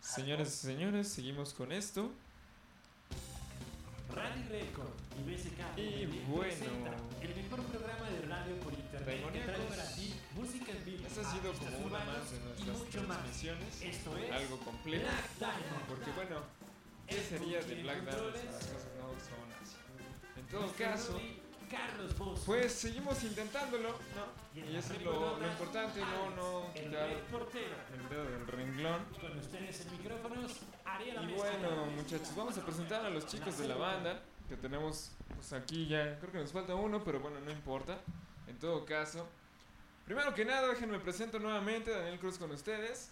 Señoras y señores, seguimos con esto. Radio Record y BSK Y presenta bueno. el mejor programa de radio por internet que trae Demoníacos. para ti música en vivo, Esta ha sido como una más de nuestras mucho más. transmisiones. Esto es Algo completo. Black Diamond. Porque bueno, ¿qué sería de Black Diamond si controles. las cosas no son así? En todo caso, Carlos Bosch. pues seguimos intentándolo, ¿no? Y eso es lo, lo importante, no, no el quitar Portero. el dedo del renglón. Con ustedes en micrófonos, Ariel Y bueno, muchachos, vamos a presentar a los chicos de la banda que tenemos pues aquí ya. Creo que nos falta uno, pero bueno, no importa. En todo caso, primero que nada, déjenme presento nuevamente Daniel Cruz con ustedes,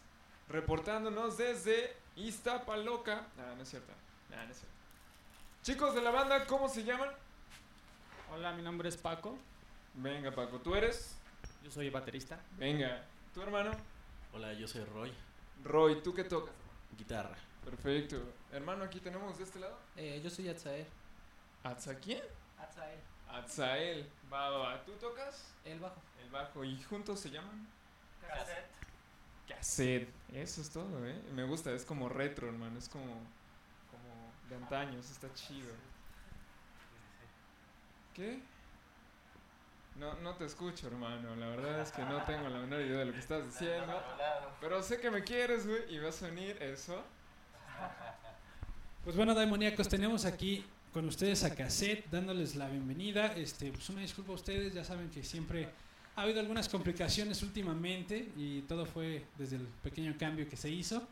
reportándonos desde Iztapaloca. Ah, no es cierto. Ah, no es cierto. Chicos de la banda, ¿cómo se llaman? Hola, mi nombre es Paco. Venga, Paco, ¿tú eres? Yo soy baterista. Venga, ¿tu hermano? Hola, yo soy Roy, Roy, ¿tú qué tocas? guitarra. Perfecto. Hermano, aquí tenemos de este lado. Eh, yo soy Atzael. ¿Atza quién? Atzael. Atzael. Va. ¿Tú tocas? El bajo. El bajo. ¿Y juntos se llaman? Cassette. Cassette. Eso es todo, ¿eh? Me gusta, es como retro, hermano. Es como, como de antaños. Está chido. ¿Qué? No, no te escucho, hermano. La verdad es que no tengo la menor idea de lo que estás diciendo. Pero sé que me quieres, güey. Y vas a unir eso. Pues bueno, demoníacos, tenemos aquí con ustedes a Cassette, dándoles la bienvenida. Este, pues una disculpa a ustedes, ya saben que siempre ha habido algunas complicaciones últimamente y todo fue desde el pequeño cambio que se hizo.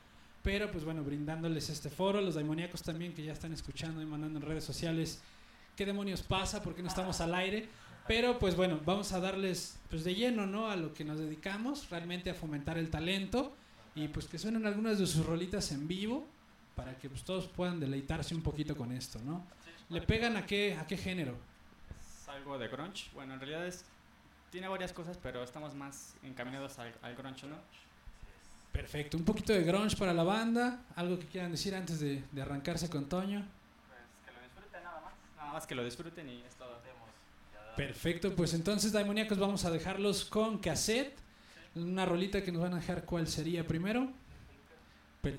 Pero pues bueno, brindándoles este foro, los demoníacos también que ya están escuchando y mandando en redes sociales qué demonios pasa, por qué no estamos al aire. Pero pues bueno, vamos a darles pues de lleno, ¿no? A lo que nos dedicamos, realmente a fomentar el talento y pues que suenen algunas de sus rolitas en vivo para que pues, todos puedan deleitarse un poquito con esto, ¿no? ¿Le pegan a qué, a qué género? Es algo de grunge. Bueno, en realidad es, tiene varias cosas, pero estamos más encaminados al, al grunge, ¿no? Perfecto, un poquito de grunge para la banda, algo que quieran decir antes de, de arrancarse con Toño. Pues que lo disfruten nada más. Que lo disfruten y es todo. Perfecto, pues entonces, Daimoníacos, vamos a dejarlos con cassette. Una rolita que nos van a dejar, ¿cuál sería primero? Pel-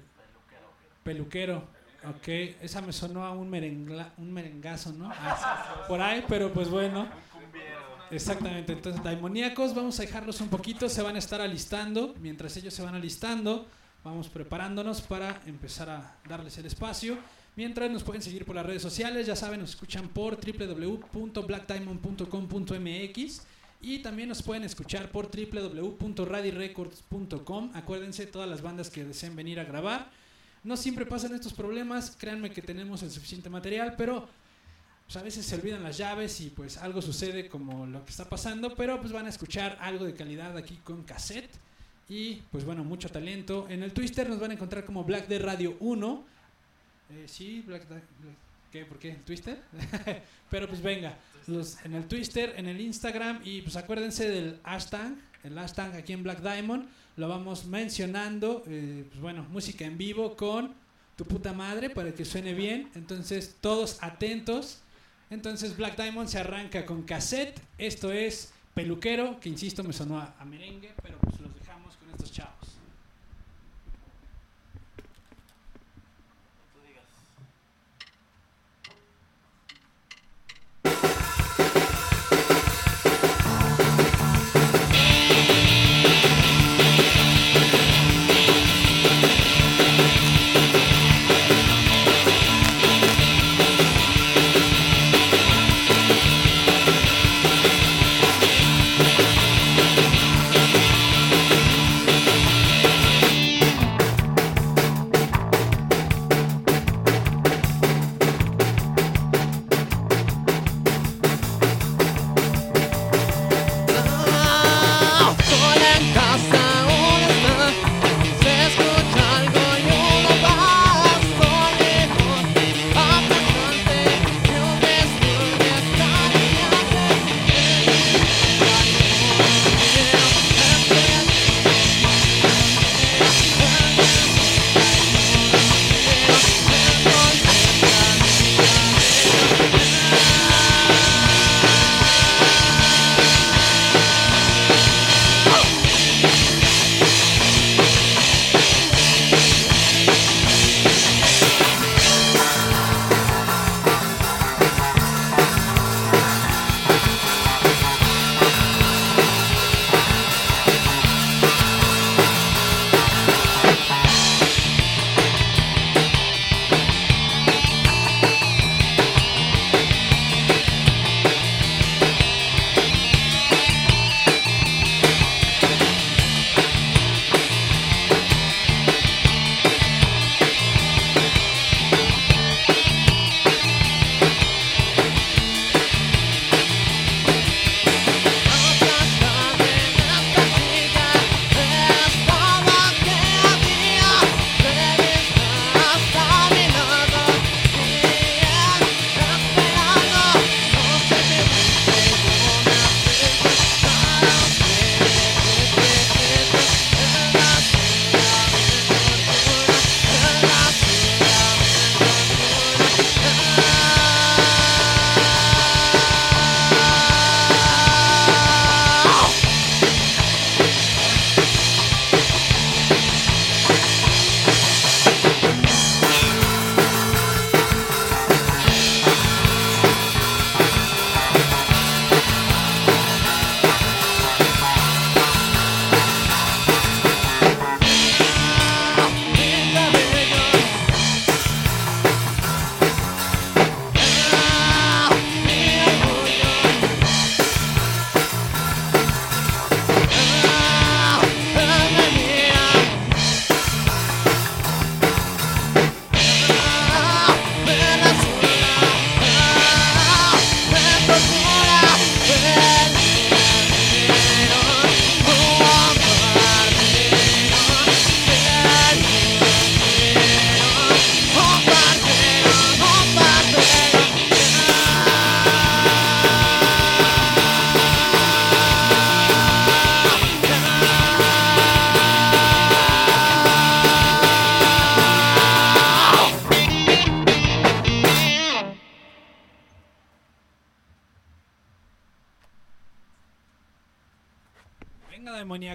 peluquero. Ok, esa me sonó a un, merengla, un merengazo, ¿no? Ah, por ahí, pero pues bueno. Exactamente, entonces Daimoníacos, vamos a dejarlos un poquito, se van a estar alistando. Mientras ellos se van alistando, vamos preparándonos para empezar a darles el espacio. Mientras nos pueden seguir por las redes sociales, ya saben, nos escuchan por www.blackdiamond.com.mx y también nos pueden escuchar por www.radirecords.com. Acuérdense, todas las bandas que deseen venir a grabar. No siempre pasan estos problemas, créanme que tenemos el suficiente material, pero pues, a veces se olvidan las llaves y pues algo sucede como lo que está pasando, pero pues van a escuchar algo de calidad aquí con cassette y pues bueno, mucho talento. En el Twitter nos van a encontrar como Black de Radio 1. Eh, sí, Black, Black- ¿Qué? ¿Por qué? ¿Twister? pero pues venga, en el Twitter, en el Instagram y pues acuérdense del hashtag, el hashtag aquí en Black Diamond, lo vamos mencionando, eh, pues bueno, música en vivo con tu puta madre para que suene bien, entonces todos atentos. Entonces Black Diamond se arranca con cassette, esto es peluquero, que insisto me sonó a, a merengue, pero pues los dejamos con estos chavos.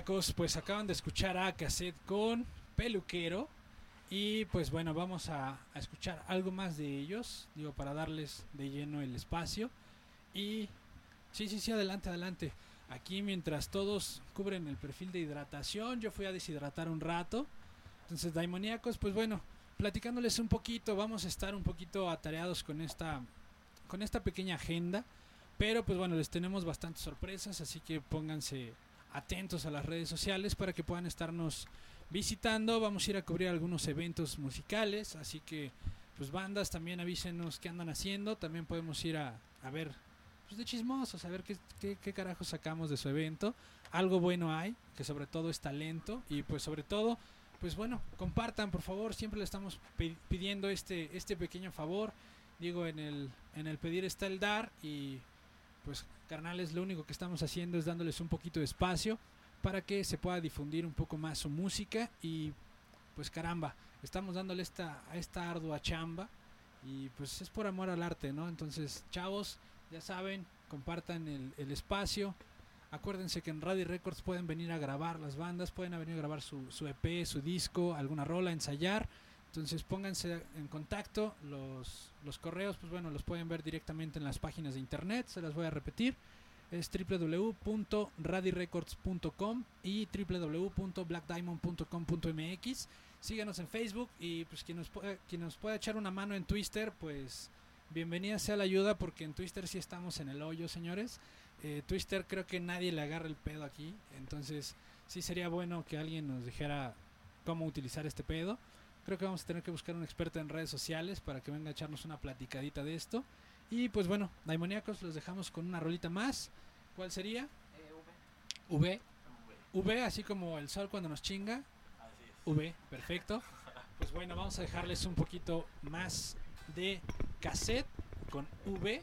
Pues acaban de escuchar a Cassette con Peluquero. Y pues bueno, vamos a, a escuchar algo más de ellos, digo, para darles de lleno el espacio. Y sí, sí, sí, adelante, adelante. Aquí mientras todos cubren el perfil de hidratación, yo fui a deshidratar un rato. Entonces, Daimoníacos, pues bueno, platicándoles un poquito, vamos a estar un poquito atareados con esta, con esta pequeña agenda. Pero pues bueno, les tenemos bastantes sorpresas, así que pónganse atentos a las redes sociales para que puedan estarnos visitando. Vamos a ir a cubrir algunos eventos musicales, así que pues bandas también avísenos qué andan haciendo. También podemos ir a, a ver pues, de chismosos, a ver qué, qué, qué carajo sacamos de su evento. Algo bueno hay, que sobre todo es talento y pues sobre todo, pues bueno, compartan por favor, siempre le estamos pi- pidiendo este, este pequeño favor. Digo, en el, en el pedir está el dar y pues carnales, lo único que estamos haciendo es dándoles un poquito de espacio para que se pueda difundir un poco más su música y pues caramba, estamos dándole esta, a esta ardua chamba y pues es por amor al arte, ¿no? Entonces, chavos, ya saben, compartan el, el espacio. Acuérdense que en Radio Records pueden venir a grabar las bandas, pueden venir a grabar su, su EP, su disco, alguna rola, ensayar. Entonces pónganse en contacto. Los, los correos, pues bueno, los pueden ver directamente en las páginas de internet. Se las voy a repetir. Es www.radirecords.com y www.blackdiamond.com.mx. Síganos en Facebook y pues quien nos, pueda, quien nos pueda echar una mano en Twitter, pues bienvenida sea la ayuda porque en Twitter sí estamos en el hoyo, señores. Eh, Twitter creo que nadie le agarra el pedo aquí. Entonces sí sería bueno que alguien nos dijera cómo utilizar este pedo. Creo que vamos a tener que buscar un experto en redes sociales para que venga a echarnos una platicadita de esto. Y pues bueno, Daimoníacos los dejamos con una rolita más. ¿Cuál sería? V. V, así como el sol cuando nos chinga. V, perfecto. Pues bueno, vamos a dejarles un poquito más de cassette con V.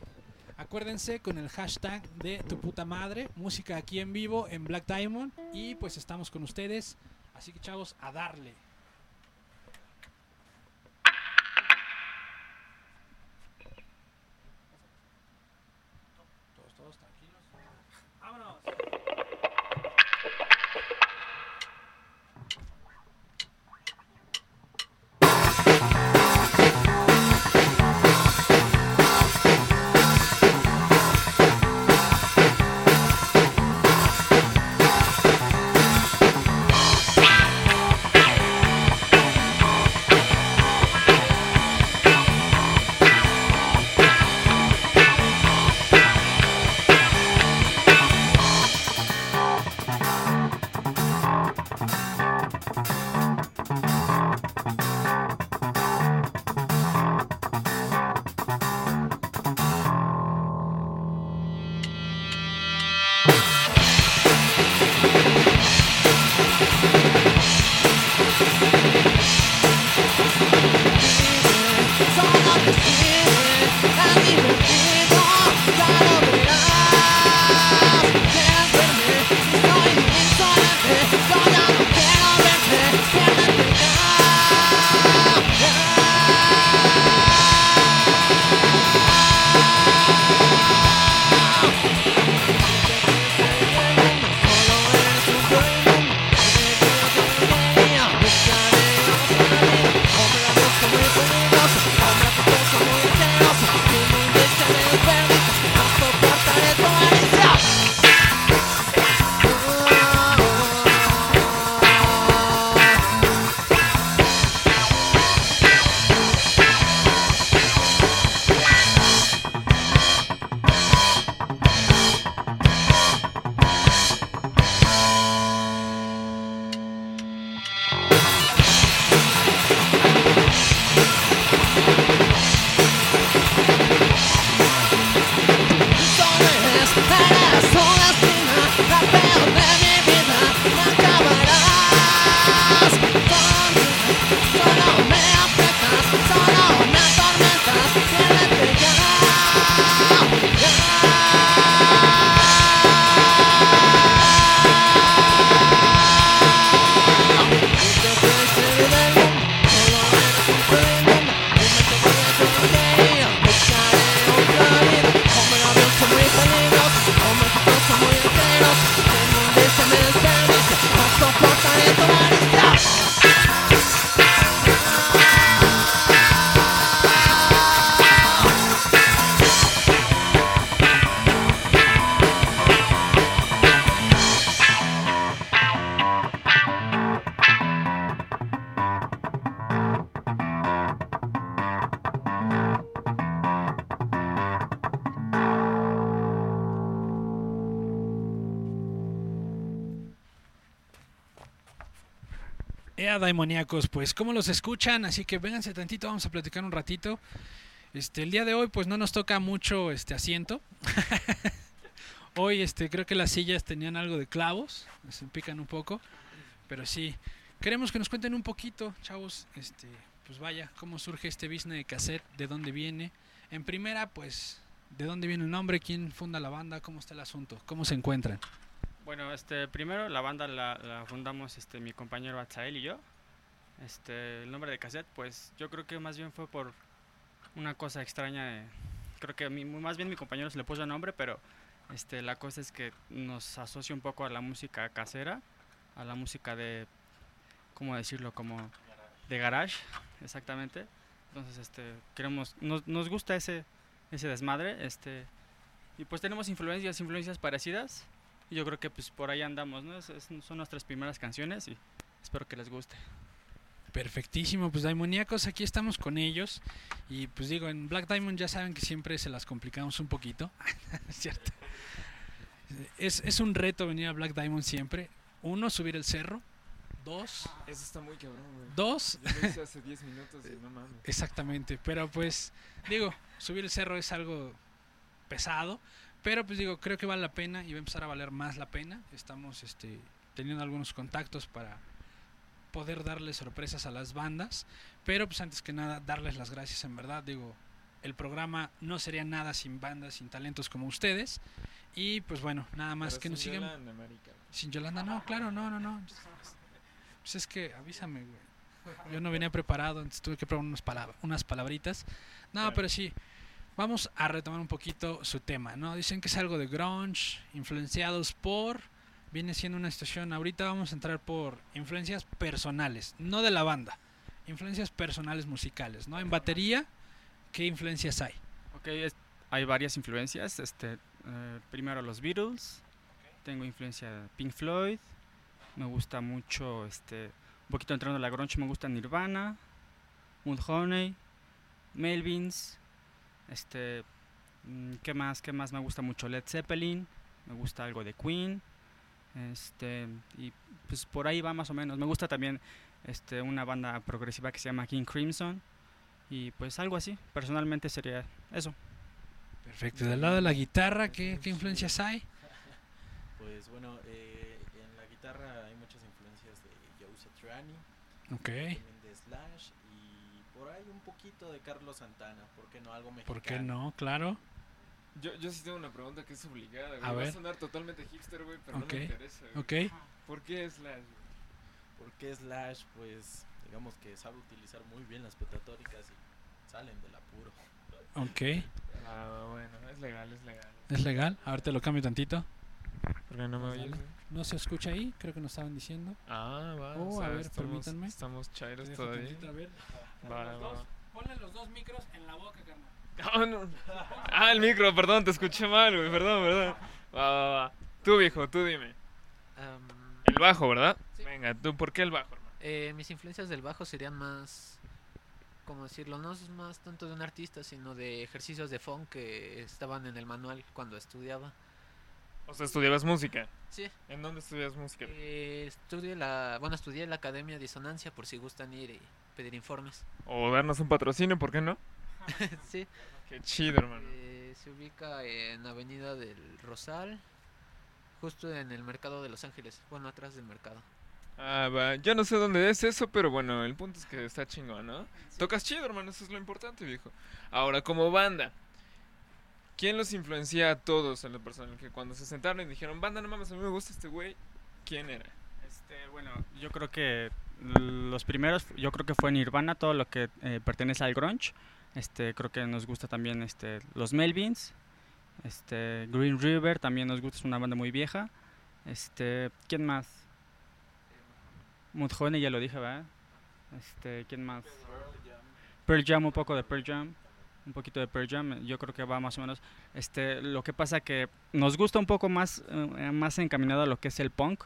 Acuérdense con el hashtag de tu puta madre, música aquí en vivo en Black Diamond. Y pues estamos con ustedes. Así que chavos, a darle. Ea Daimoníacos, pues ¿cómo los escuchan? Así que vénganse tantito, vamos a platicar un ratito. Este, el día de hoy pues no nos toca mucho este asiento. hoy este creo que las sillas tenían algo de clavos, se pican un poco, pero sí queremos que nos cuenten un poquito, chavos, este pues vaya, cómo surge este business de cassette, de dónde viene. En primera, pues de dónde viene el nombre, quién funda la banda, cómo está el asunto, cómo se encuentran. Bueno, este, primero la banda la, la fundamos este, mi compañero Atzael y yo. Este, el nombre de cassette, pues yo creo que más bien fue por una cosa extraña. de- creo que mí- más bien mi compañero se le puso nombre, pero este, la cosa es que nos asocia un poco a la música casera, a la música de, ¿cómo decirlo? Como de garage, exactamente. Entonces, este, queremos, nos, nos gusta ese, ese desmadre, este, y pues tenemos influencias, influencias parecidas. Y yo creo que pues por ahí andamos, ¿no? Es- es- son nuestras primeras canciones y espero que les guste. Perfectísimo, pues Daimoníacos, aquí estamos con ellos. Y pues digo, en Black Diamond ya saben que siempre se las complicamos un poquito. es cierto. Es, es un reto venir a Black Diamond siempre. Uno, subir el cerro. Dos, Eso está muy cabrón, güey. dos, Yo lo hice hace 10 minutos y no mames. exactamente. Pero pues, digo, subir el cerro es algo pesado. Pero pues digo, creo que vale la pena y va a empezar a valer más la pena. Estamos este, teniendo algunos contactos para poder darles sorpresas a las bandas. Pero pues antes que nada, darles las gracias en verdad. Digo, el programa no sería nada sin bandas, sin talentos como ustedes. Y pues bueno, nada más Pero que nos sin sigan. Yolanda, marica. Sin Yolanda, no, claro, no, no, no. Pues es que avísame, güey. Yo no venía preparado, entonces tuve que probar unas, palab- unas palabritas. No, Claro. pero sí, vamos a retomar un poquito su tema, ¿no? Dicen que es algo de grunge, influenciados por... Viene siendo una estación, ahorita vamos a entrar por influencias personales, no de la banda, influencias personales musicales, ¿no? En batería, ¿qué influencias hay? Ok, es- hay varias influencias. Este, eh, primero los Beatles. Tengo influencia de Pink Floyd. Me gusta mucho, este, un poquito entrando a la grunge, me gusta Nirvana, Mudhoney, Melvins. Este, mm, ¿qué más? ¿Qué más? Me gusta mucho Led Zeppelin. Me gusta algo de Queen. Este, y pues por ahí va más o menos. Me gusta también este, una banda progresiva que se llama King Crimson. Y pues algo así. Personalmente sería eso. Perfecto, del lado de la guitarra, ¿qué, qué influencias hay? Pues bueno, eh, en la guitarra hay muchas influencias de Joe Satriani, Ok, también de Slash y por ahí un poquito de Carlos Santana, ¿por qué no? Algo mexicano. ¿por qué no? Claro. Yo, yo sí tengo una pregunta que es obligada, güey. A Va ver. a sonar totalmente hipster, güey, pero no me interesa, güey. Ok, ¿Por qué Slash, güey? ¿Por qué Slash? Pues digamos que sabe utilizar muy bien las petatóricas y salen del apuro. ok. Ah, bueno, es legal, es legal. ¿Es legal? A ver, te lo cambio tantito. ¿Por qué no me oyes? No se escucha ahí, creo que nos estaban diciendo. Ah, va. Oh, o sea, a ver, estamos, permítanme. Estamos chairos todavía. tantito, a ver. Va, Los dos. Ponle los dos micros en la boca, carnal. Ah, no. Ah, el micro, perdón, te escuché mal, güey, perdón, perdón. Va, va, va. Tú, viejo, tú dime. Am, El bajo, ¿verdad? Sí. Venga, tú, ¿por qué el bajo, hermano? eh, mis influencias del bajo serían más, ¿cómo decirlo? No es más tanto de un artista, sino de ejercicios de funk que estaban en el manual cuando estudiaba. O sea, estudiabas música. Sí, ¿En dónde estudias música? eh, estudié la, bueno, estudié en la Academia Disonancia por si gustan ir y pedir informes. O darnos un patrocinio, ¿por qué no? sí, Qué chido, hermano. eh, se ubica en Avenida del Rosal, justo en el mercado de Los Ángeles, bueno, atrás del mercado. Ah, va. Yo no sé dónde es eso, pero bueno, el punto es que está chingón, ¿no? Tocas chido, hermano, eso es lo importante, viejo. Ahora, como banda, ¿quién los influencia a todos en lo personal? Que cuando se sentaron y dijeron, banda, no mames, a mí me gusta este güey, ¿quién era? Este, bueno, yo creo que los primeros, yo creo que fue Nirvana, todo lo que eh, pertenece al grunge. Este, creo que nos gusta también este, los Melvins, este, Green River, también nos gusta, es una banda muy vieja. Este, ¿quién más? Mudhoney, ya lo dije, ¿verdad? Este, ¿quién más? Pearl Jam, un poco de Pearl Jam, un poquito de Pearl Jam, yo creo que va más o menos. Este, lo que pasa que nos gusta un poco más, eh, más encaminado a lo que es el punk,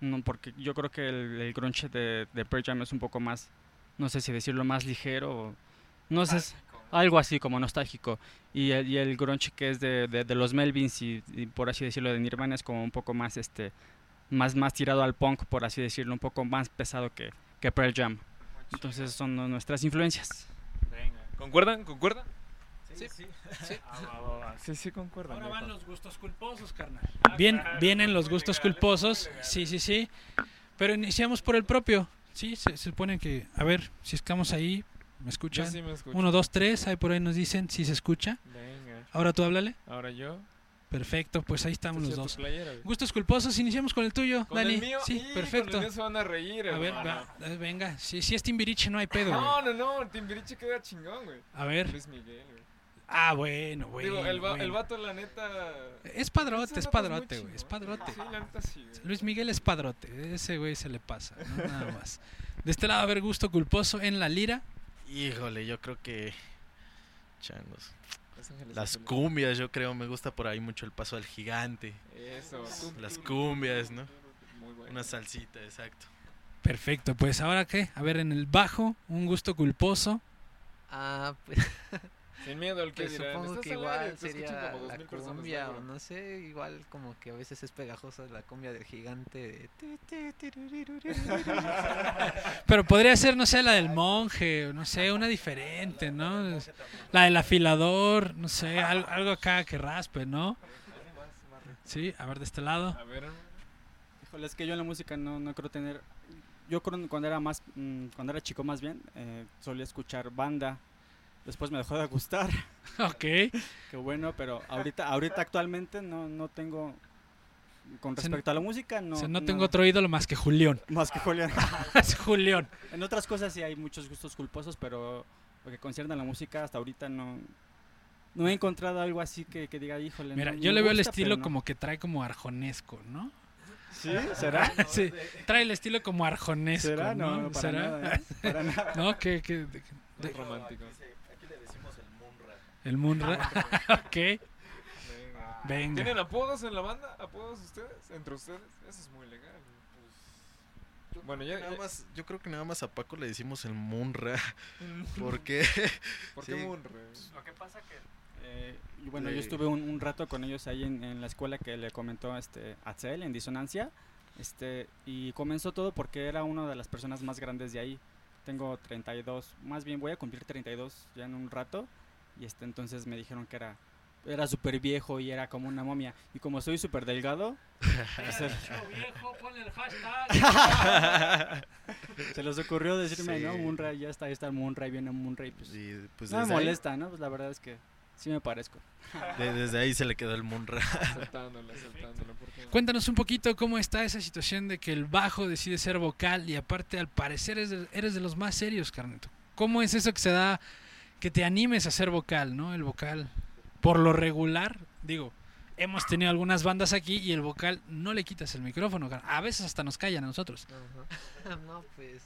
no, porque yo creo que el, el grunge de, de Pearl Jam es un poco más, no sé si decirlo más ligero, o- no sé, es algo así como nostálgico. Y el, y el grunge que es de, de- de los Melvins y, y por así decirlo de Nirvana es como un poco más, este, más, más tirado al punk, por así decirlo, un poco más pesado que, que Pearl Jam. Entonces son nu- nuestras influencias. Venga. ¿Concuerdan? ¿Concuerdan? Sí. Sí, sí, sí, concuerdan. Ahora van los gustos culposos, carnal. Bien, vienen los gustos culposos. Sí, sí, sí. Pero iniciamos por el propio. Sí, se, se supone que. A ver, si estamos ahí, ¿me Yo escuchan? sí me escucho. Uno, dos, tres. Ahí por ahí nos dicen si se escucha. Venga. Ahora tú háblale. Ahora yo. Perfecto, pues ahí estamos los Esta es dos. playera, güey. Gustos culposos, iniciamos con el tuyo, Con Dani. el mío. sí, y Con perfecto. el mío se van a reír, A ver, va, eh, venga. Si, si es Timbiriche, no hay pedo, güey. No, no, no. Timbiriche queda chingón, güey. A ver. Luis Miguel, güey. Ah, bueno, güey. Digo, el, va- el vato, la neta. Es padrote, es padrote, güey. Es padrote. Sí, la neta sí, güey. Luis Miguel es padrote. Ese güey se le pasa, ¿no? nada más. De este lado, a ver, gusto culposo en la lira. Híjole, yo creo que. Changos. Las cumbias, yo creo, me gusta por ahí mucho el paso al gigante. Eso. Las cumbias, ¿no? Muy bueno. Una salsita, exacto. Perfecto, pues ahora qué? A ver, en el bajo, un gusto culposo. Ah, pues, Sin miedo al que pues dirán. supongo que al igual sería como la 2000 personas, cumbia ¿no, o no sé, igual como que a veces es pegajosa la cumbia del gigante de... Pero podría ser, no sé, la del monje, o no sé, una diferente, ¿no? La del afilador, no sé, al- algo acá que raspe, ¿no? Sí, a ver, de este lado. A ver, Híjole, es que yo en la música no, no creo tener... Yo creo que cuando era más, mm, cuando era chico más bien, eh, solía escuchar banda. Después me dejó de gustar, Ok. qué bueno, pero ahorita, ahorita actualmente no, no tengo... Con Se- respecto a la música, no... O sea, no tengo otro ídolo más que Julián. Más que Julián. Es Julián. En otras cosas sí hay muchos gustos culposos, pero lo que concierne a la música hasta ahorita no, no he encontrado algo así que, que diga, híjole. Mira, no- yo le veo el estilo pero no". como que trae como arjonesco, ¿no? ¿Sí? ¿Será? Sí, trae el estilo como arjonesco, ¿Será? No, ¿no? no, para ¿Será? nada. ¿eh? Para nada. No, que, que muy romántico. Aquí le decimos el Munra. el Munra. ok, Venga. venga. ¿Tienen apodos en la banda? ¿Apodos ustedes? ¿Entre ustedes? Eso es muy legal. güey. Bueno, ya. Nada ya- más, yo creo que nada más a Paco le decimos el Munra. Porque ¿Por qué sí. Munra? Lo que pasa que... eh, y bueno, yo estuve un, un rato con ellos ahí en, en la escuela que le comentó este Axel en Disonancia. Este, y comenzó todo porque era una de las personas más grandes de ahí. Tengo 32, más bien voy a cumplir 32 ya en un rato. Y este, entonces me dijeron que era era súper viejo y era como una momia. Y como soy súper delgado, eh, viejo, pon el hashtag. se les ocurrió decirme, Sí. no, Munra, ya está, ahí está Munra, y viene Munra. Y pues, y, pues no me ahí, molesta, ¿no? Pues la verdad es que sí me parezco. de- desde ahí se le quedó el Munra. Aceptándolo, aceptándolo. ¿por qué no? Cuéntanos un poquito cómo está esa situación de que el bajo decide ser vocal y aparte al parecer eres de, eres de los más serios, Carneto. ¿Cómo es eso que se da, que te animes a ser vocal, no? El vocal, por lo regular, digo, hemos tenido algunas bandas aquí y el vocal no le quitas el micrófono, a veces hasta nos callan a nosotros. no, pues...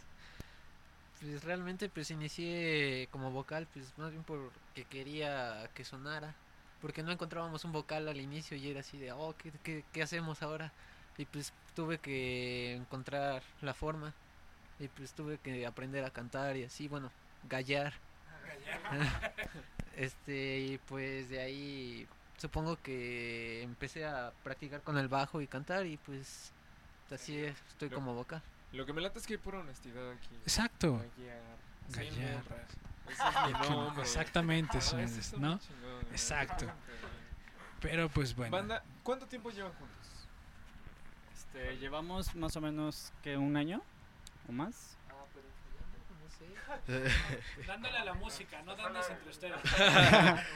Pues realmente pues inicié como vocal, pues más bien porque quería que sonara. Porque no encontrábamos un vocal al inicio y era así de, oh, ¿qué, qué, qué hacemos ahora? Y pues tuve que encontrar la forma. Y pues tuve que aprender a cantar y así, bueno, gallar. este, y pues de ahí supongo que empecé a practicar con el bajo y cantar y pues así es, estoy como vocal. Lo que me late es que hay pura honestidad aquí. Exacto. Gallar. Es. Exactamente, Ah, ¿no? muy chingón, güey. Exacto. Pero pues bueno. Banda, ¿cuánto tiempo llevan juntos? Este, llevamos más o menos que un año o más. Dándole a la música, no dándose entre ustedes.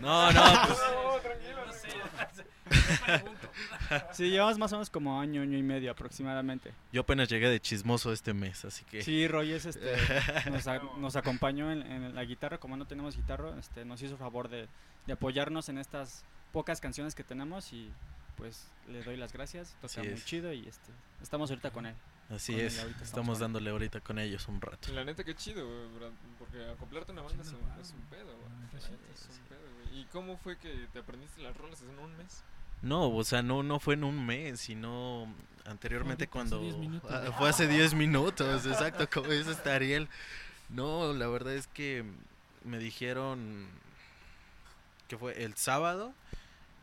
No, no, pues No, tranquilo. Sí, llevamos más o menos como año, año y medio aproximadamente. yo apenas llegué de chismoso este mes, así que Sí, Roy es, este, nos, a- nos acompañó en, en la guitarra, como no tenemos guitarra, este, nos hizo favor de, de apoyarnos en estas pocas canciones que tenemos y pues le doy las gracias, toca Así muy chido y este, estamos ahorita con él. Así es. estamos dándole ahorita con ellos un rato. La neta, qué chido, güey, porque acoplarte a una banda es un, es un pedo, güey. La neta, Es un pedo, güey. ¿Y cómo fue que te aprendiste las rolas en un mes? No, o sea, no, no fue en un mes, sino anteriormente Fue hace cuando... 10 minutos. Ah, fue hace 10 minutos, exacto, como dice este Ariel. No, la verdad es que me dijeron que fue el sábado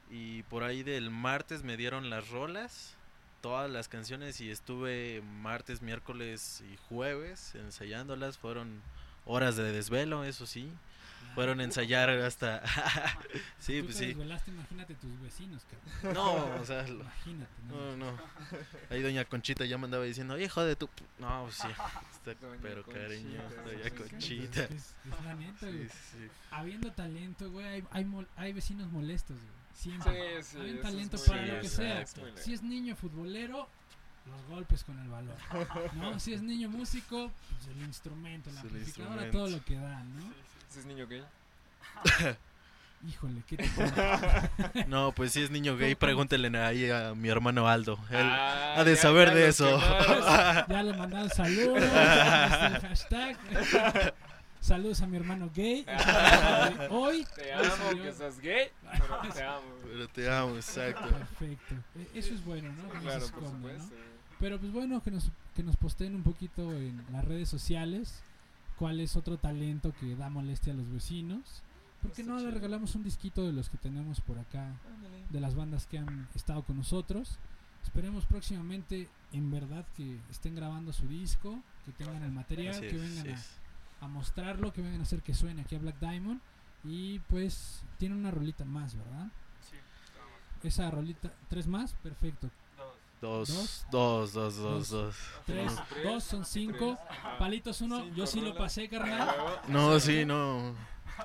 y por ahí del martes me dieron las rolas todas las canciones y estuve martes, miércoles y jueves ensayándolas. Fueron horas de desvelo, eso sí. Fueron a ensayar hasta... sí, Tú pues te sí. desvelaste, imagínate tus vecinos, cabrón. No, o sea, lo- Imagínate, no, ¿no? no. Ahí doña Conchita ya me andaba diciendo, hijo de tu... p-". No, pues sí. Está- pero Conchita, cariño, doña. Conchita. Es, es la neta, Sí, güey. sí. Habiendo talento, güey, hay, hay, mol- hay vecinos molestos, güey. Siempre. Sí, sí, Hay es talento para lo que sea. Si es niño futbolero, los golpes con el balón. ¿no? Si es niño músico, pues el instrumento, la amplificadora, todo lo que da, ¿no? Ese es niño gay. Híjole, qué te? No, pues si es niño gay, pregúntenle ahí a mi hermano Aldo. Él Ah, ha de saber de eso. Pues, Ya le mandaron saludos. este, el hashtag. Saludos a mi hermano gay. Hoy. Te amo salió- que seas gay, pero te amo. Pero te amo, exacto. Perfecto. E- Eso es bueno, ¿no? Claro, por esconda, ¿no? supuesto. Pero pues bueno, que nos, que nos posteen un poquito en las redes sociales cuál es otro talento que da molestia a los vecinos. ¿Por qué no le regalamos un disquito de los que tenemos por acá, de las bandas que han estado con nosotros? Esperemos próximamente, en verdad, que estén grabando su disco, que tengan el material, que vengan a, es. A mostrarlo, que vengan a hacer que suene aquí a Black Diamond. Y pues tiene una rolita más, ¿verdad? Esa rolita, tres más, perfecto. Dos, Dos. dos, dos, dos. Tres, dos son cinco. Palitos uno, Cinco yo sí lo pasé, carnal. No, sí, no.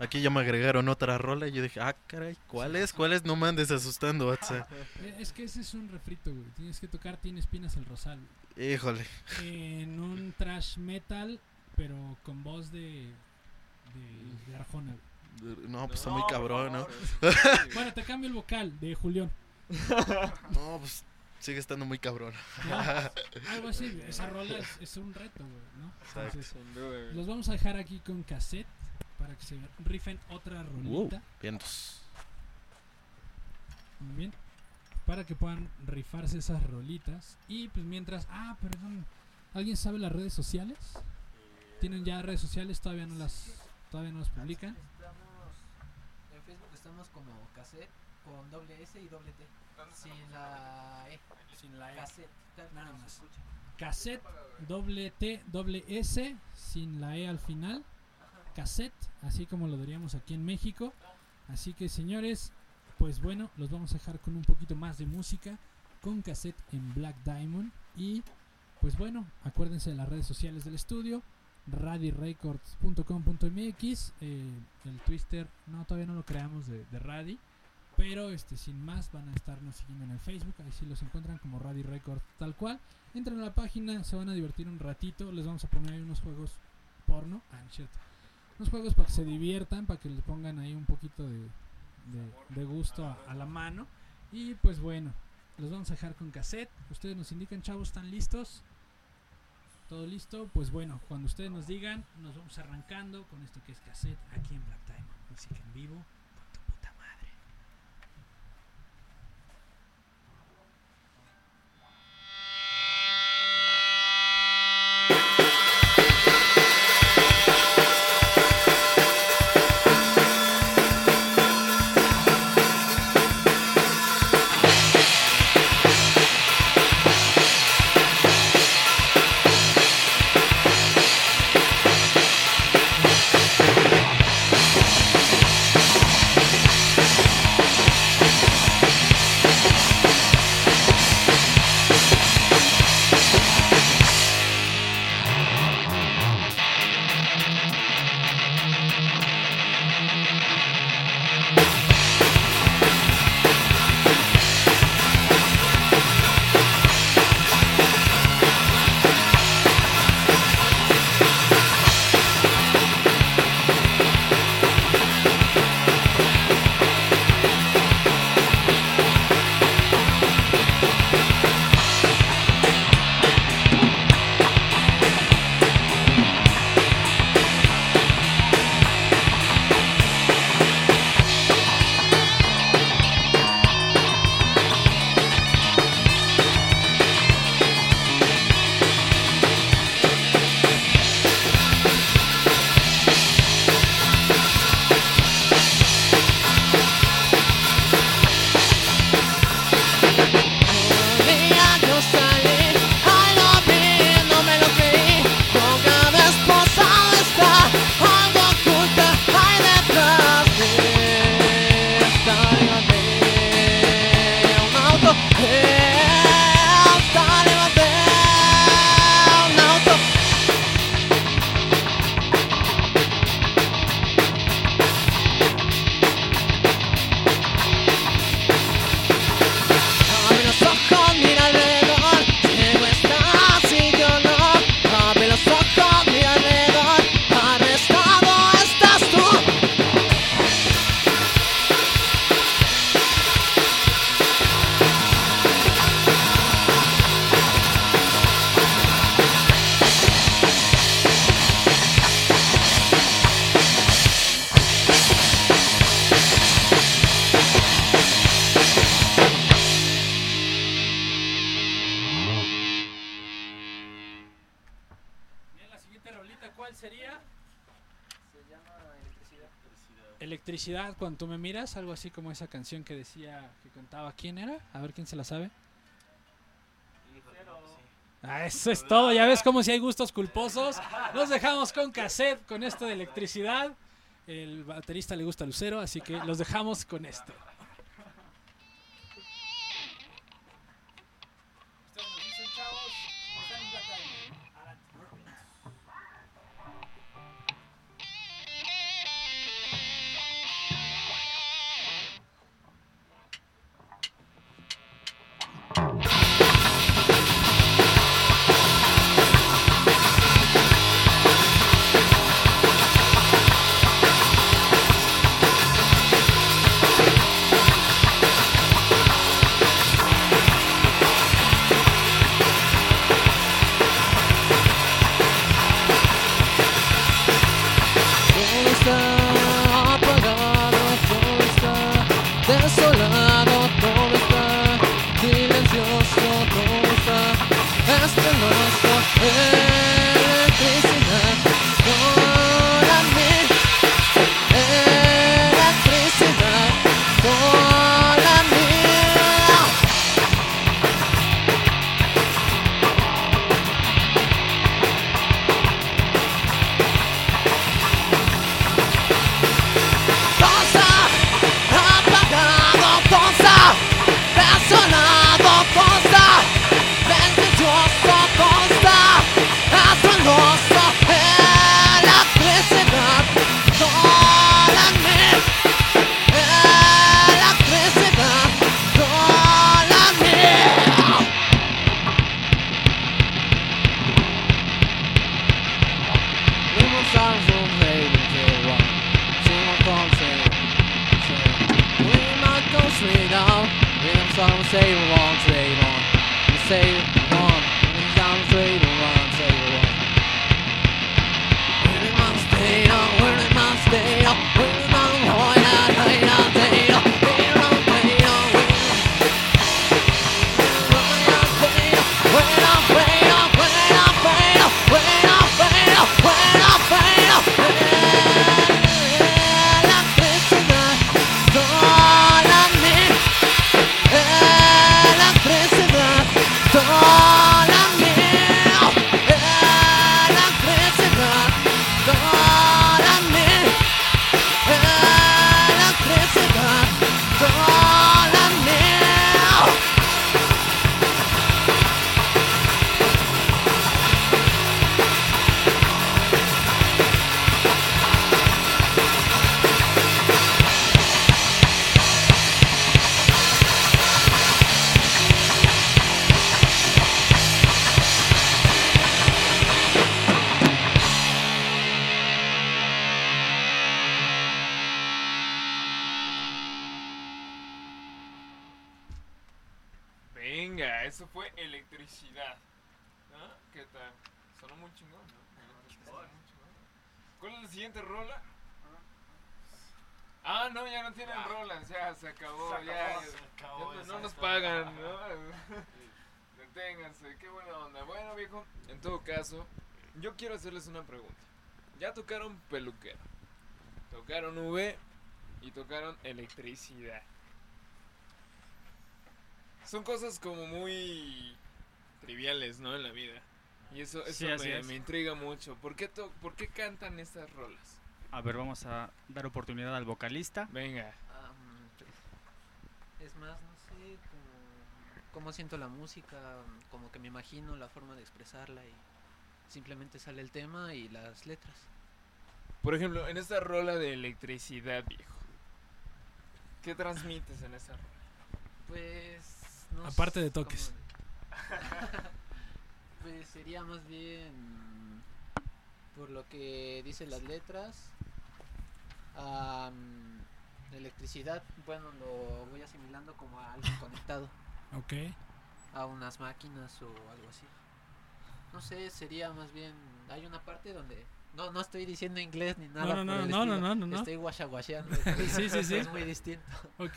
Aquí ya me agregaron otra rola y yo dije, ah, caray, ¿cuál es? ¿Cuál es? No me andes asustando, WhatsApp. Eh, Es que ese es un refrito, güey. Tienes que tocar Tiene espinas el rosal. Híjole. En un trash metal, pero con voz de. de, de Arjona. No, pues está muy cabrón, ¿no? Bueno, te cambio el vocal de Julián. No, pues sigue estando muy cabrón. ¿no? Algo así, esa rola es, es un reto, güey, ¿no? Entonces, los vamos a dejar aquí con cassette para que se rifen otra rolita. Vientos. Muy bien. Para que puedan rifarse esas rolitas. Y pues mientras. Ah, perdón. ¿Alguien sabe las redes sociales? ¿Tienen ya redes sociales? Todavía no las, todavía no las publican. Estamos en Facebook estamos como cassette con doble S y doble T. Sin la E. Sin la Cassette. Nada más. Cassette, doble T, doble S, sin la E al final. Cassette, así como lo diríamos aquí en México. Así que señores, pues bueno, los vamos a dejar con un poquito más de música. Con cassette en Black Diamond. Y pues bueno, acuérdense de las redes sociales del estudio. radirecords.com.mx eh, el twister no todavía no lo creamos de, de Radi pero este sin más van a estarnos siguiendo en el Facebook ahí sí los encuentran como Radi Records tal cual. Entran a la página se van a divertir un ratito les vamos a poner ahí unos juegos porno. Ah cierto. Unos juegos para que se diviertan para que les pongan ahí un poquito de, de, de gusto a, a la mano. Y pues bueno los vamos a dejar con cassette. Ustedes nos indican chavos están listos todo listo, pues bueno, cuando ustedes nos digan, nos vamos arrancando con esto que es cassette aquí en Black Diamond, música en vivo, Electricidad, cuando tú me miras, algo así como esa canción que decía, que contaba, ¿quién era? A ver quién se la sabe. Ah, eso es todo, ya ves como si hay gustos culposos. Nos dejamos con cassette, con esto de electricidad. El baterista le gusta Lucero, así que los dejamos con esto. Caso, yo quiero hacerles una pregunta. Ya tocaron peluquero, tocaron V y tocaron electricidad. Son cosas como muy triviales, ¿no? En la vida. Y eso, eso Sí, me, es. me intriga mucho. ¿Por qué, to- ¿Por qué cantan estas rolas? A ver, vamos a dar oportunidad al vocalista. Venga. Am, pues, es más, no sé, como, cómo siento la música, como que me imagino la forma de expresarla y simplemente sale el tema y las letras. Por ejemplo, en esta rola de electricidad, viejo. ¿Qué transmites en esa rola? Pues, no Aparte sé de toques. pues sería más bien por lo que dicen las letras. am, electricidad, bueno, lo voy asimilando como a algo conectado. Ok. a unas máquinas o algo así. No sé, sería más bien. Hay una parte donde. No, no estoy diciendo inglés ni nada. no, no, por el no, no, no, no, no. Estoy guachaguacheando. Sí, sí, sí. Es muy distinto. Ok.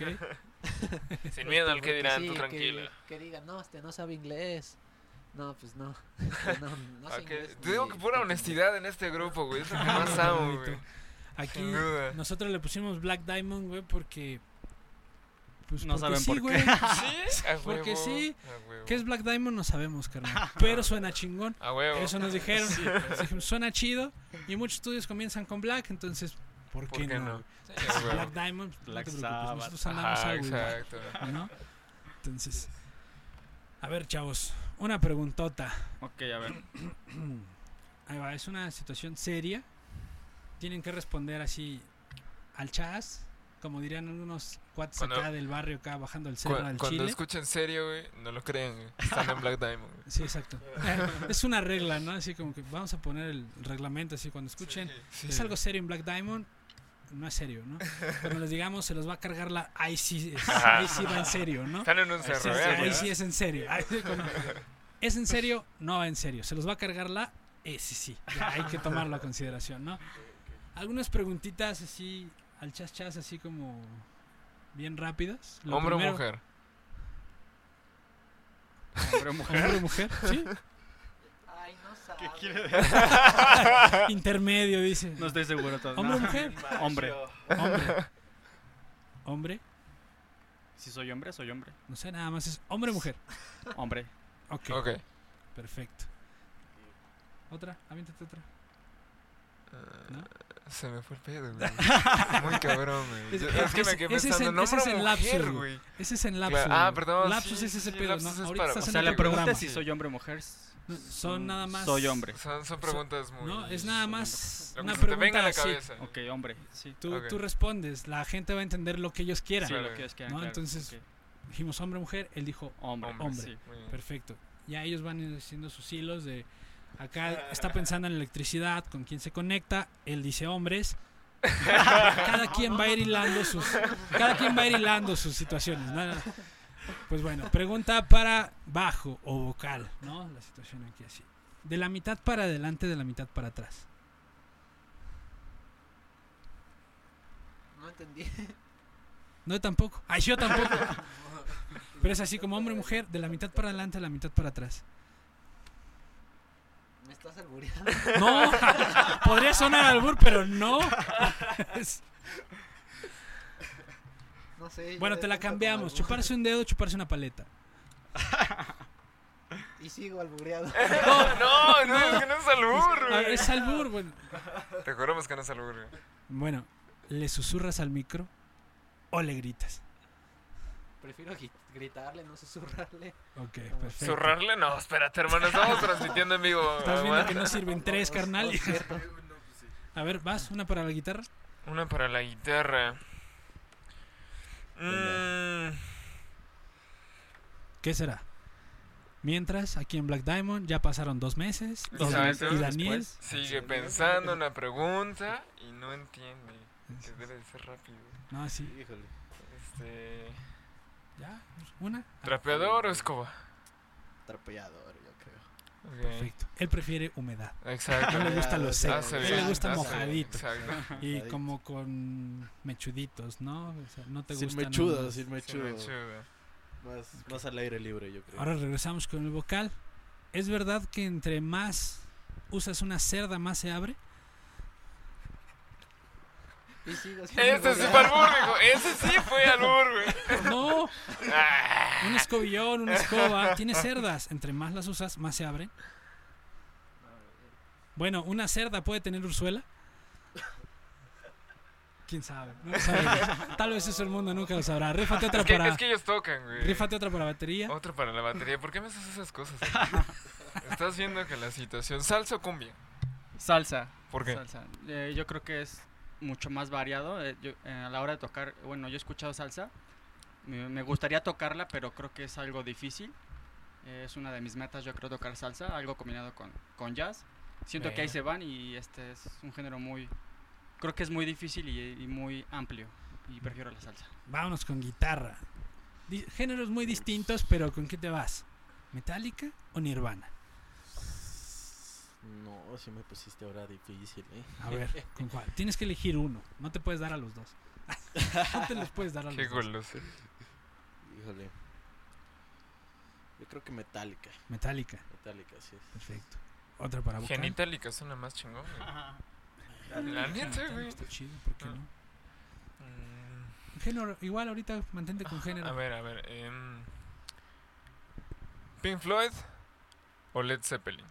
Sin miedo al que Porque dirán, sí, tú que- tranquila. Que, digan, no, este no sabe inglés. No, pues no. no, no sé Ok, inglés Te digo que pura honestidad en este grupo, güey. Es lo que más amo, güey. Aquí nosotros le pusimos Black Diamond, güey, porque. Pues No porque saben sí, por güey. ¿Sí? A Porque huevo, sí. a huevo. ¿Qué es Black Diamond? No sabemos, carnal. Pero suena chingón. A huevo. Eso nos dijeron. Dijimos, Suena chido. Y muchos estudios comienzan con Black, entonces, ¿por ¿Por qué, qué no? no? Sí, a huevo. Black Diamond, no Black te preocupes, Sabbath. nosotros andamos Ajá, algo igual, exacto. ¿no? Entonces, a ver, chavos, una preguntota. Ok, a ver. Ahí va, es una situación seria. Tienen que responder así al chas, como dirían algunos cuates Cuando- acá del barrio, acá bajando el cerro Cu- al Cuando Chile. escuchen serio, güey, no lo crean, güey. Están en Black Diamond, güey. Sí, exacto. es una regla, ¿no? Así como que vamos a poner el reglamento así cuando escuchen. Sí. Es algo serio en Black Diamond, no es serio, ¿no? Cuando les digamos se los va a cargar la... Ahí sí, es- ahí sí va en serio, ¿no? Están en un cerro, sí, ¿eh? ahí sí es en serio. Cuando- es en serio, no va en serio. Se los va a cargar la... Eh, sí, sí. Ya hay que tomarlo a consideración, ¿no? Algunas preguntitas así, al chas chas, así como bien rápidas. Lo ¿Hombre o primero- mujer? Hombre o mujer. ¿Hombre o mujer? Sí. Ay, no sabe. ¿Qué quiere Intermedio, dice. No estoy seguro todavía. ¿Hombre o No. mujer? Hombre. Hombre. Hombre. Si soy hombre, soy hombre. No sé, nada más es hombre o mujer. Hombre. Ok, Ok. perfecto. ¿Otra? Aviéntate otra. ¿No? Se me fue el pedo, güey. Muy cabrón, güey. Es- Yo- es- Es que me ese- quedé ese es en- ese es lapsus, güey. Ese es en lapsus. Claro. Ah, perdón, Lapsus sí, es ese sí, pedo, lapsus ¿no? es Ahorita para- estás O en sea, otro la pregunta es si soy hombre o mujer. No, Son nada más. Soy hombre. Son, son preguntas muy... No, es nada más Lo que una se te pregunta venga a la así. cabeza. Ok, hombre. Sí. Tú, tú respondes, la gente va a entender lo que ellos quieran. Sí, Claro. lo que ellos quieran, ¿No? claro. Entonces-. Dijimos hombre mujer, él dijo Hombre. Hombre. Sí. Perfecto. Ya ellos van haciendo sus hilos de acá está pensando en electricidad, con quién se conecta, él dice hombres. cada quien va a ir hilando sus cada quien va a ir hilando sus situaciones, ¿no? Pues bueno, pregunta para bajo o vocal, ¿no? La situación aquí así. De la mitad para adelante, de la mitad para atrás. No entendí. No tampoco. Ay, yo tampoco. Pero es así como hombre mujer, de la mitad para adelante, de la mitad para atrás. Me estás albureando. No, podría sonar albur, pero no. No sé. Bueno, te la cambiamos. Chuparse un dedo, chuparse una paleta. Y sigo albureado. No, no, es que no es albur, es albur, bueno. Te juramos que no es albur, güey. Bueno, ¿le susurras al micro o le gritas? Prefiero gri- gritarle, no susurrarle. Ok, perfecto. ¿Zurrarle? No, espérate, hermano. Estamos transmitiendo en vivo. Estás viendo que no sirven tres, carnal. A ver, ¿vas? ¿Una para la guitarra? Una para la guitarra. Mm, ¿Qué será? Mientras, aquí en Black Diamond ya pasaron dos meses. Y, Dos meses y Daniel. sigue pensando una pregunta y no entiende. Que debe de ser rápido. No, sí. Híjole. Este. ¿Ya? ¿Una? Ah, ¿Trapeador o escoba? Trapeador, yo creo. Ok. Perfecto. Él prefiere humedad. Exacto. No le gusta lo seco. Hace A él bien, le gusta hace mojadito. Exacto. Y como con mechuditos, ¿no? O sea, no te Sin gusta. mechudo, sin mechudo. me chuda. Más, más al aire libre, yo creo. Ahora regresamos con el vocal. ¿Es verdad que entre más usas una cerda, más se abre? Y sigo siendo Ese sí fue albur, dijo. Ese sí fue albur, güey. No, Ah. un escobillón, una escoba, tiene cerdas. Entre más las usas, más se abren. Bueno, una cerda puede tener ursuela. ¿Quién sabe? No sabe. Tal vez eso el mundo nunca lo sabrá. Rífate otra Es que, para, es que ellos tocan, güey. rífate otra para batería. Otro para la batería. ¿Por qué me haces esas cosas? Estás viendo que la situación. ¿Salsa o cumbia? Salsa. ¿Por qué? Salsa. Eh, yo creo que es mucho más variado. eh, yo- eh, a la hora de tocar, bueno, yo he escuchado salsa. Me, me gustaría tocarla, pero creo que es algo difícil. Eh, es una de mis metas, yo creo, tocar salsa, algo combinado con, con jazz. Siento que ahí se van y este es un género muy... Creo que es muy difícil y, y muy amplio. Y prefiero la salsa. Vámonos con guitarra. Di- géneros muy distintos, pero ¿con qué te vas? ¿Metallica o Nirvana? No, si me pusiste ahora difícil, ¿eh? A ver, ¿con cuál? Tienes que elegir uno. No te puedes dar a los dos. no te los puedes dar a Qué los dos. goloso. Híjole. Yo creo que Metallica. Metallica. Metallica, así es. Perfecto. Otra para vocal. Genitálica suena más chingón. güey. La neta, güey. Está chido, ¿por qué Ah. no? Mm, Género, igual ahorita mantente con género. A ver, a ver. em, Pink Floyd o Led Zeppelin.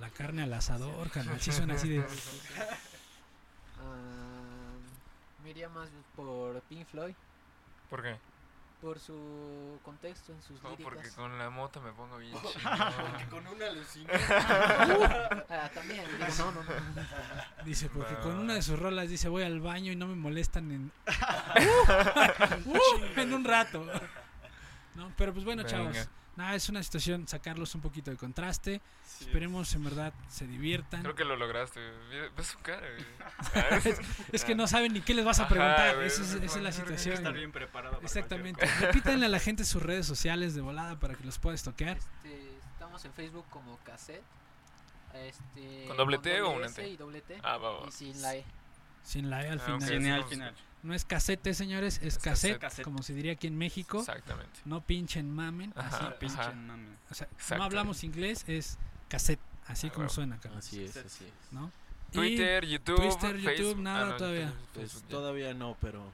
La carne al asador, carnal. Sí suena así de. Me iría más por Pink Floyd, ¿Por qué? por su contexto en sus No, líricas. porque con la moto me pongo bien Porque chingón. con una alucina. Ah, también, digo, no, no, no. Dice, porque Va, con una de sus rolas dice, voy al baño y no me molestan en. Uh, en un rato. No, pero pues bueno, chavos. Nada, es una situación, sacarlos un poquito de contraste. Esperemos en verdad se diviertan. Creo que lo lograste. güey. Ve su cara. güey. Es que no saben ni qué les vas a Ajá, preguntar. Esa es, esa es la situación. Estar bien preparado. para Exactamente. Repítanle a la gente sus redes sociales de volada para que los puedas toquear. Este, estamos en Facebook como cassette. Este, ¿Con doble T o una S T? Y doble T. Ah, va, va. Y sin la E. Sin la E al Ah, final. cualquier- Cine al final. No es casete, señores, es Es cassette, cassette. como se diría aquí en México. Exactamente. No pinchen mamen. Ajá. Así, Pinche Ajá. mame. o sea, no hablamos inglés, es cassette, así Ah, como huevo. suena, carnal, Así es, así es. ¿no? Twitter, YouTube, Twitter, YouTube, Facebook. nada Ah, no, todavía. Pues todavía no, pero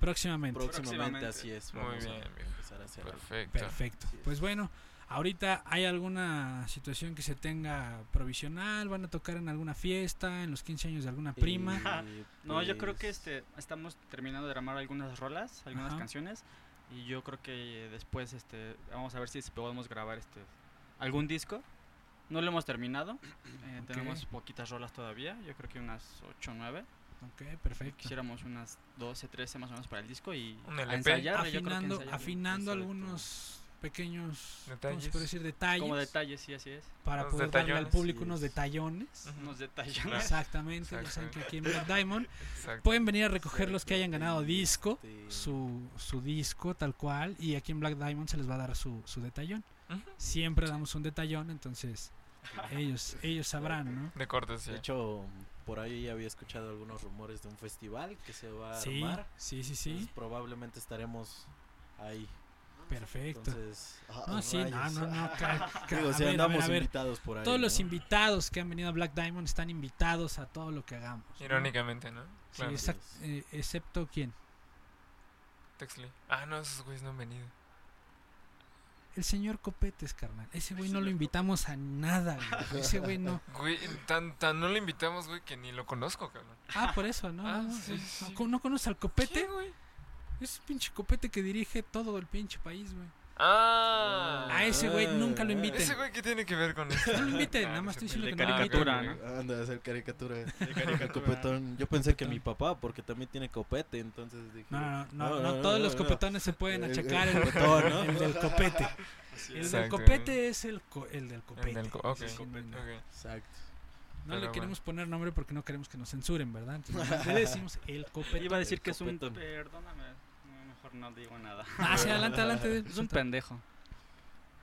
próximamente. próximamente Próximamente. así es. Muy Vamos bien, a bien. empezar a hacer algo. Perfecto. Perfecto. Pues bueno, ahorita hay alguna situación que se tenga provisional, van a tocar en alguna fiesta, en los 15 años de alguna prima. Y, No, yo creo que pues, este estamos terminando de armar algunas rolas, algunas Ajá. canciones y yo creo que eh, después este vamos a ver si podemos grabar este algún disco. No lo hemos terminado. eh, Ok. Tenemos poquitas rolas todavía, yo creo que unas 8 o 9. Ok, perfecto. Quisiéramos unas 12, 13 más o menos para el disco y Un a LP. ensayar, yo creo que Afinando, ensayar. afinando algunos pequeños ¿cómo se Detalles. puede decir? detalles como detalles, sí, así es. para Unos poder darle al detallones. público Sí, unos es. detallones. Unos. Claro. Exactamente, ya saben que aquí en Black Diamond pueden venir a recoger los que hayan ganado Este, disco, su, su disco tal cual, y aquí en Black Diamond se les va a dar su, su detallón. Siempre damos un detallón, entonces ellos, ellos sabrán, ¿no? De cortesía. De hecho, por ahí había escuchado algunos rumores de un festival que se va a Sí, armar. sí, sí, sí, Entonces, probablemente estaremos ahí. Perfecto. Entonces, ah, No, sí, no, no, no, ca- ca- Digo, a si ver, andamos ver, a ver. invitados por ahí. Todos los invitados que han venido a Black Diamond están invitados a todo lo que hagamos. Irónicamente, ¿no? Sí, Claro. exact- eh, excepto quién? Texley. Ah, no, esos güeyes no han venido. El señor Copetes, carnal. Ese güey no lo invitamos a nada, güey. Ese güey no. Güey, tan, tan no lo invitamos, güey, que ni lo conozco, cabrón. Ah, por eso, ¿no? Ah, no, sí, no, sí. ¿No, ¿no conoces al Copete? ¿Quién, güey? Es pinche Copete que dirige todo el pinche país, güey. Ah. A ese güey nunca lo inviten. Ese güey, ¿qué tiene que ver con esto? No lo inviten, Ah, nada más estoy diciendo que no lo caricatura, inviten. ¿no? Anda a hacer caricatura. De El caricatura. copetón. Yo pensé que mi papá, porque también tiene copete, entonces dije. No, no, no, No, no, no, no, todos no, los no. copetones se pueden achacar el el, copetón, ¿no? el del copete. El del copete es el, co- el del copete. El del co- ok, Ese sí, no, copete, no. ok. Exacto. No le queremos poner nombre porque no queremos que nos censuren, ¿verdad? Entonces, le decimos el copete. Iba a decir que es un perdóname, mejor no digo nada. Ah, sí, adelante, adelante. Es un pendejo.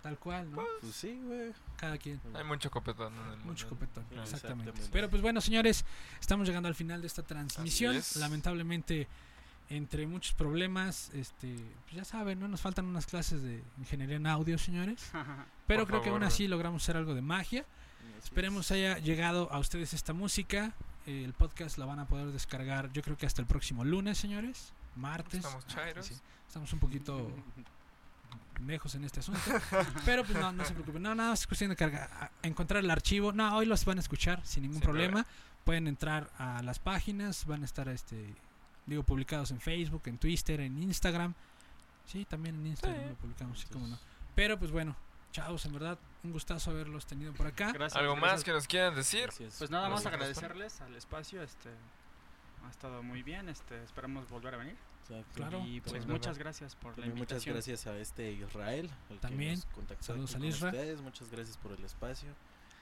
Tal cual, ¿no? Pues sí, güey. Cada quien. Hay mucho copetón en el mundo. Mucho copetón, exactamente. Exactamente. Pero pues bueno, señores, estamos llegando al final de esta transmisión. es. Lamentablemente, entre muchos problemas, este, pues ya saben, ¿no? Nos faltan unas clases de ingeniería en audio, señores. Pero Por creo que aún así logramos hacer algo de magia. Esperemos haya llegado a ustedes esta música. El podcast la van a poder descargar, yo creo que hasta el próximo lunes, señores. Martes. Estamos Ah, chairos. sí, Estamos un poquito lejos en este asunto. Pero pues no, no se preocupen. No, nada, más es cuestión de cargar, a- encontrar el archivo. No, hoy los van a escuchar sin ningún Sin problema. Pueden entrar a las páginas, van a estar este digo publicados en Facebook, en Twitter, en Instagram. Sí, también en Instagram Sí. lo publicamos, sí, cómo no. Pero pues bueno, chavos, en verdad, un gustazo haberlos tenido por acá. Gracias. ¿Algo más que nos quieran decir? Pues nada más agradecerles al espacio, este ha estado muy bien, este esperamos volver a venir. Exacto. Claro. Y pues También, muchas ¿verdad? gracias por la También muchas invitación. gracias a este Israel. el que También. nos contactó Saludos aquí al con ustedes. Muchas gracias por el espacio.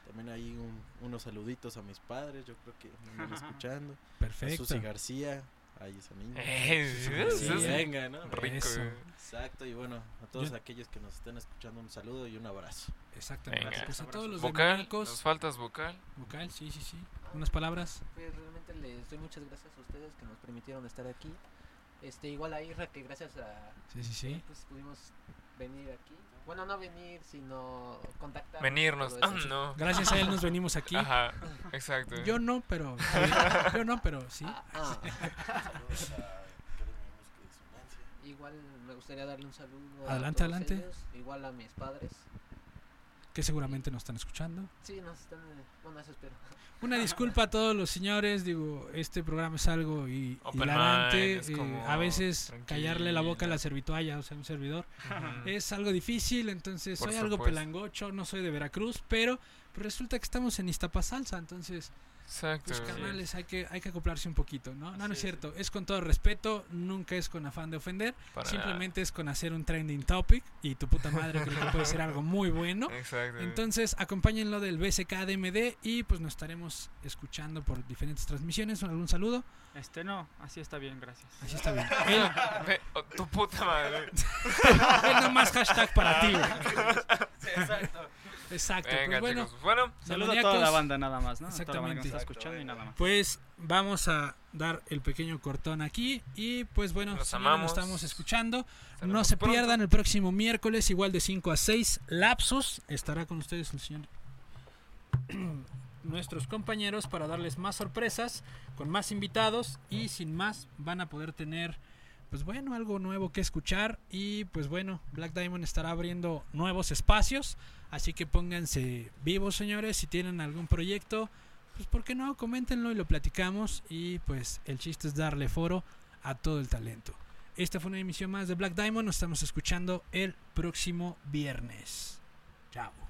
También hay un- unos saluditos a mis padres. Yo creo que me están escuchando. A Perfecto. Susi García. Ahí esa niña. Eh, Sí, sí, venga, ¿no? rico. Eso. Exacto. Y bueno, a todos Yo- aquellos que nos estén escuchando, un saludo y un abrazo. Exactamente. Venga. Pues a todos los Vocal, nos faltas vocal. vocal, sí, sí, sí. Unas palabras. Pues realmente les doy muchas gracias a ustedes que nos permitieron estar aquí. Este, igual a Irra, que gracias a Sí, sí, sí. pues pudimos venir aquí. Bueno, no venir, sino contactar. Venirnos. Ah, no. Gracias a él nos venimos aquí. Ajá, exacto. Yo no, pero. Yo no, pero sí. Ah, ah. Igual me gustaría darle un saludo. Adelante, a todos adelante. ellos, igual a mis padres. Que seguramente nos están escuchando. Sí, nos están. eh, Bueno, eso espero. Una disculpa a todos los señores, digo, este programa es algo y, hilarante, es eh, a veces callarle la boca a la servitualla, o sea, un servidor, es algo difícil, entonces Por soy algo pelangocho, no soy de Veracruz, pero pues, resulta que estamos en Iztapasalsa, entonces, Exacto. pues carnales, hay que, hay que acoplarse un poquito, ¿no? No, no es cierto, es con todo respeto, nunca es con afán de ofender, Para simplemente es con hacer un trending topic y tu puta madre creo que puede ser algo muy bueno. Exacto. Entonces, acompáñenlo del BSK DMD y pues nos estaremos escuchando por diferentes transmisiones. ¿Algún saludo? Este no, así está bien, gracias. Así está bien. Él, Ve, oh, tu puta madre. él nomás hashtag para ti. Exacto. Exacto. Venga, pues bueno, chicos. Bueno, Saludo a toda la banda nada más, ¿no? Exactamente. está escuchando y nada más. pues vamos a dar el pequeño cortón aquí y pues bueno, Los si ya amamos. nos estamos escuchando. No se pronto. pierdan el próximo miércoles, igual de 5 a 6, Lapsus. Estará con ustedes el señor. Nuestros compañeros para darles más sorpresas, con más invitados y sin más van a poder tener, pues bueno, algo nuevo que escuchar. Y pues bueno, Black Diamond estará abriendo nuevos espacios. Así que pónganse vivos, señores. Si tienen algún proyecto, pues ¿por qué no? Coméntenlo y lo platicamos. Y pues el chiste es darle foro a todo el talento. Esta fue una emisión más de Black Diamond. Nos estamos escuchando el próximo viernes. Chao.